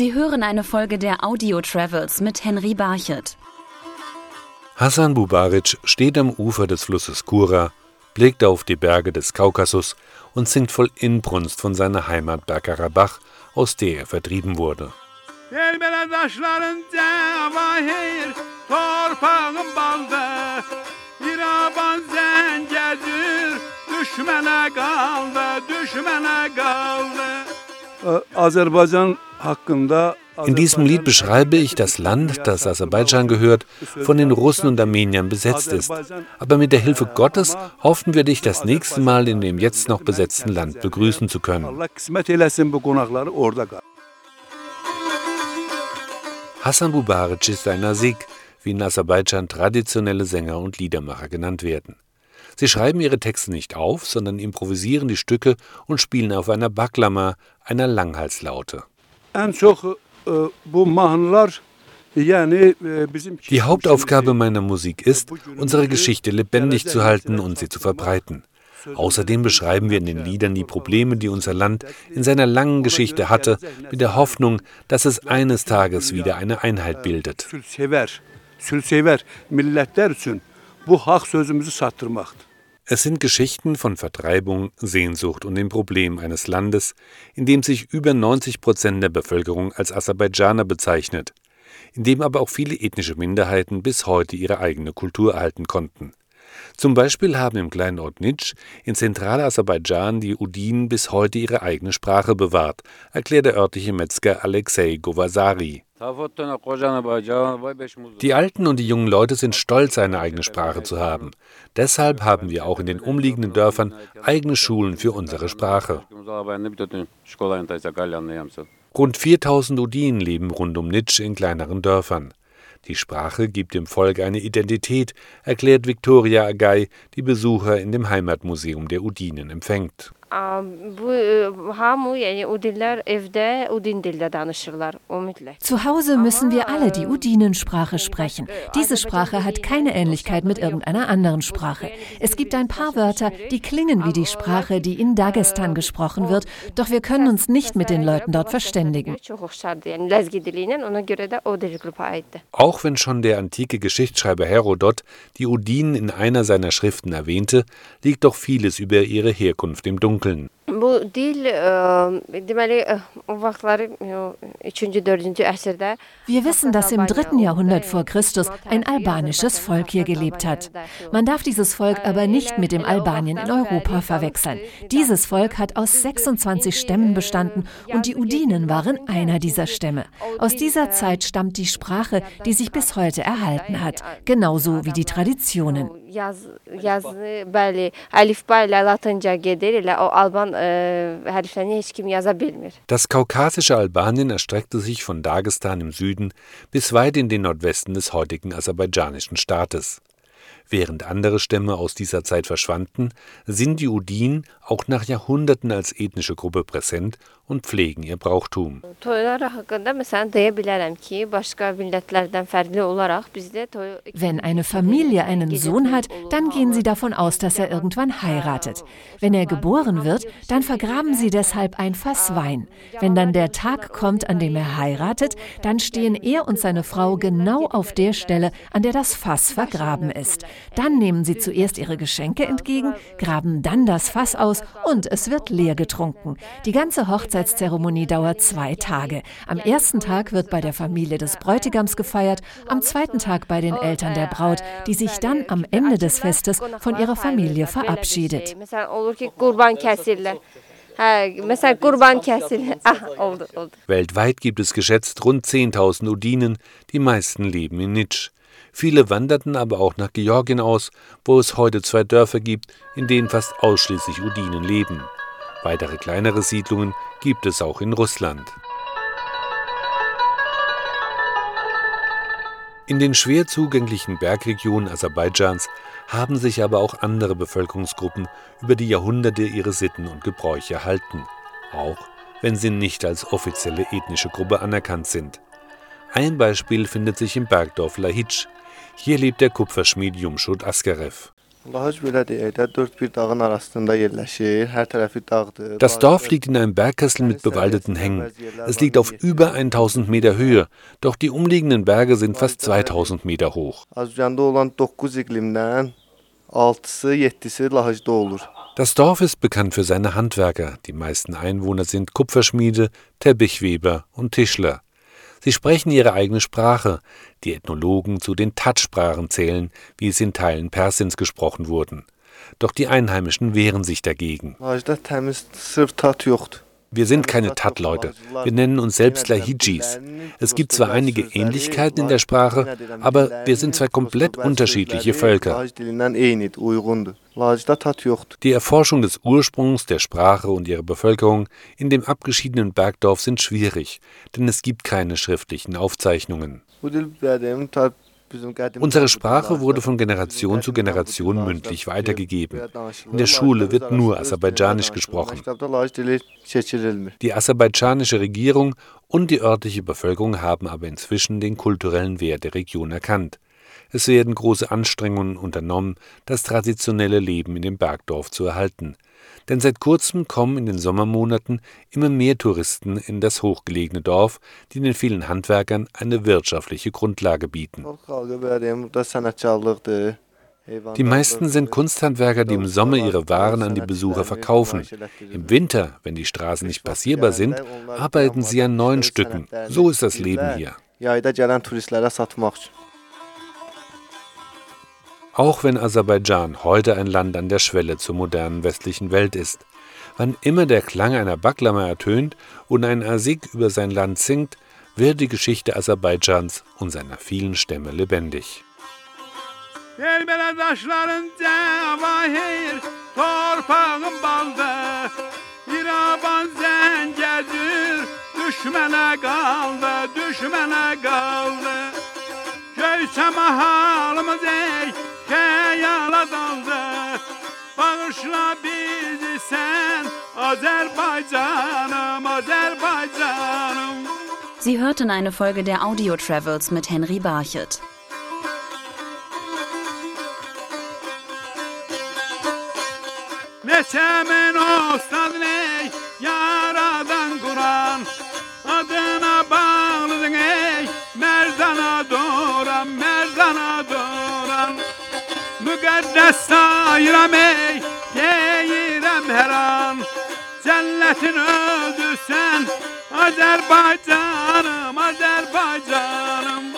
Sie hören eine Folge der Audio Travels mit Henry Barchet. Hassan Bubaric steht am Ufer des Flusses Kura, blickt auf die Berge des Kaukasus und singt voll Inbrunst von seiner Heimat Bergkarabach, aus der er vertrieben wurde. Aserbaycan hakkında In diesem Lied beschreibe ich das Land, das Aserbaidschan gehört, von den Russen und Armeniern besetzt ist. Aber mit der Hilfe Gottes hoffen wir dich das nächste Mal in dem jetzt noch besetzten Land begrüßen zu können. Hassan Bubaric ist ein Nasik, wie in Aserbaidschan traditionelle Sänger und Liedermacher genannt werden. Sie schreiben ihre Texte nicht auf, sondern improvisieren die Stücke und spielen auf einer Baklama, einer Langhalslaute. Die Hauptaufgabe meiner Musik ist, unsere Geschichte lebendig zu halten und sie zu verbreiten. Außerdem beschreiben wir in den Liedern die Probleme, die unser Land in seiner langen Geschichte hatte, mit der Hoffnung, dass es eines Tages wieder eine Einheit bildet. Es sind Geschichten von Vertreibung, Sehnsucht und dem Problem eines Landes, in dem sich über 90 Prozent der Bevölkerung als Aserbaidschaner bezeichnet, in dem aber auch viele ethnische Minderheiten bis heute ihre eigene Kultur erhalten konnten. Zum Beispiel haben im kleinen Ort Nitsch in Zentralaserbaidschan die Udinen bis heute ihre eigene Sprache bewahrt, erklärt der örtliche Metzger Alexei Govasari. Die alten und die jungen Leute sind stolz, eine eigene Sprache zu haben. Deshalb haben wir auch in den umliegenden Dörfern eigene Schulen für unsere Sprache. Rund 4000 Udinen leben rund um Nitsch in kleineren Dörfern. Die Sprache gibt dem Volk eine Identität, erklärt Viktoria Agay, die Besucher in dem Heimatmuseum der Udinen empfängt. Zu Hause müssen wir alle die Udinensprache sprechen. Diese Sprache hat keine Ähnlichkeit mit irgendeiner anderen Sprache. Es gibt ein paar Wörter, die klingen wie die Sprache, die in Dagestan gesprochen wird, doch wir können uns nicht mit den Leuten dort verständigen. Auch wenn schon der antike Geschichtsschreiber Herodot die Udinen in einer seiner Schriften erwähnte, liegt doch vieles über ihre Herkunft im Dunkeln. Wir wissen, dass im dritten Jahrhundert vor Christus ein albanisches Volk hier gelebt hat. Man darf dieses Volk aber nicht mit dem Albanien in Europa verwechseln. Dieses Volk hat aus 26 Stämmen bestanden und die Udinen waren einer dieser Stämme. Aus dieser Zeit stammt die Sprache, die sich bis heute erhalten hat, genauso wie die Traditionen. Das kaukasische Albanien erstreckte sich von Dagestan im Süden bis weit in den Nordwesten des heutigen aserbaidschanischen Staates. Während andere Stämme aus dieser Zeit verschwanden, sind die Udin auch nach Jahrhunderten als ethnische Gruppe präsent und pflegen ihr Brauchtum. Wenn eine Familie einen Sohn hat, dann gehen sie davon aus, dass er irgendwann heiratet. Wenn er geboren wird, dann vergraben sie deshalb ein Fass Wein. Wenn dann der Tag kommt, an dem er heiratet, dann stehen er und seine Frau genau auf der Stelle, an der das Fass vergraben ist. Dann nehmen sie zuerst ihre Geschenke entgegen, graben dann das Fass aus und es wird leer getrunken. Die ganze Hochzeitszeremonie dauert zwei Tage. Am ersten Tag wird bei der Familie des Bräutigams gefeiert, am zweiten Tag bei den Eltern der Braut, die sich dann am Ende des Festes von ihrer Familie verabschiedet. Weltweit gibt es geschätzt rund 10.000 Udinen, die meisten leben in Nitsch. Viele wanderten aber auch nach Georgien aus, wo es heute zwei Dörfer gibt, in denen fast ausschließlich Udinen leben. Weitere kleinere Siedlungen gibt es auch in Russland. In den schwer zugänglichen Bergregionen Aserbaidschans haben sich aber auch andere Bevölkerungsgruppen über die Jahrhunderte ihre Sitten und Gebräuche erhalten, auch wenn sie nicht als offizielle ethnische Gruppe anerkannt sind. Ein Beispiel findet sich im Bergdorf Lahitsch. Hier lebt der Kupferschmied Jumschut Askarev. Das Dorf liegt in einem Bergkessel mit bewaldeten Hängen. Es liegt auf über 1000 Meter Höhe, doch die umliegenden Berge sind fast 2000 Meter hoch. Das Dorf ist bekannt für seine Handwerker. Die meisten Einwohner sind Kupferschmiede, Teppichweber und Tischler. Sie sprechen ihre eigene Sprache, die Ethnologen zu den Tat-Sprachen zählen, wie es in Teilen Persiens gesprochen wurden. Doch die Einheimischen wehren sich dagegen. Wir sind keine Tat-Leute. Wir nennen uns selbst Lahijis. Es gibt zwar einige Ähnlichkeiten in der Sprache, aber wir sind zwei komplett unterschiedliche Völker. Die Erforschung des Ursprungs der Sprache und ihrer Bevölkerung in dem abgeschiedenen Bergdorf sind schwierig, denn es gibt keine schriftlichen Aufzeichnungen. Unsere Sprache wurde von Generation zu Generation mündlich weitergegeben. In der Schule wird nur Aserbaidschanisch gesprochen. Die aserbaidschanische Regierung und die örtliche Bevölkerung haben aber inzwischen den kulturellen Wert der Region erkannt. Es werden große Anstrengungen unternommen, das traditionelle Leben in dem Bergdorf zu erhalten denn seit kurzem kommen in den Sommermonaten immer mehr Touristen in das hochgelegene Dorf, die den vielen Handwerkern eine wirtschaftliche Grundlage bieten. Die meisten sind Kunsthandwerker, die im Sommer ihre Waren an die Besucher verkaufen. Im Winter, wenn die Straßen nicht passierbar sind, arbeiten sie an neuen Stücken. So ist das Leben hier. Auch wenn Aserbaidschan heute ein Land an der Schwelle zur modernen westlichen Welt ist. Wann immer der Klang einer Baklama ertönt und ein Asik über sein Land singt, wird die Geschichte Aserbaidschans und seiner vielen Stämme lebendig. düşmene kaldı, düşmene kaldı. Göysem halımız ey, Daldı Bağışla bizi sen Azerbaycanım, Azerbaycanım Sie hörten eine Folge der Audio Travels mit Henry Barchet. Neçəmin ostad ney, yaradan müqəddəs sayıram ey, deyirəm hər an. Cənnətin öldürsən Azərbaycanım, Azərbaycanım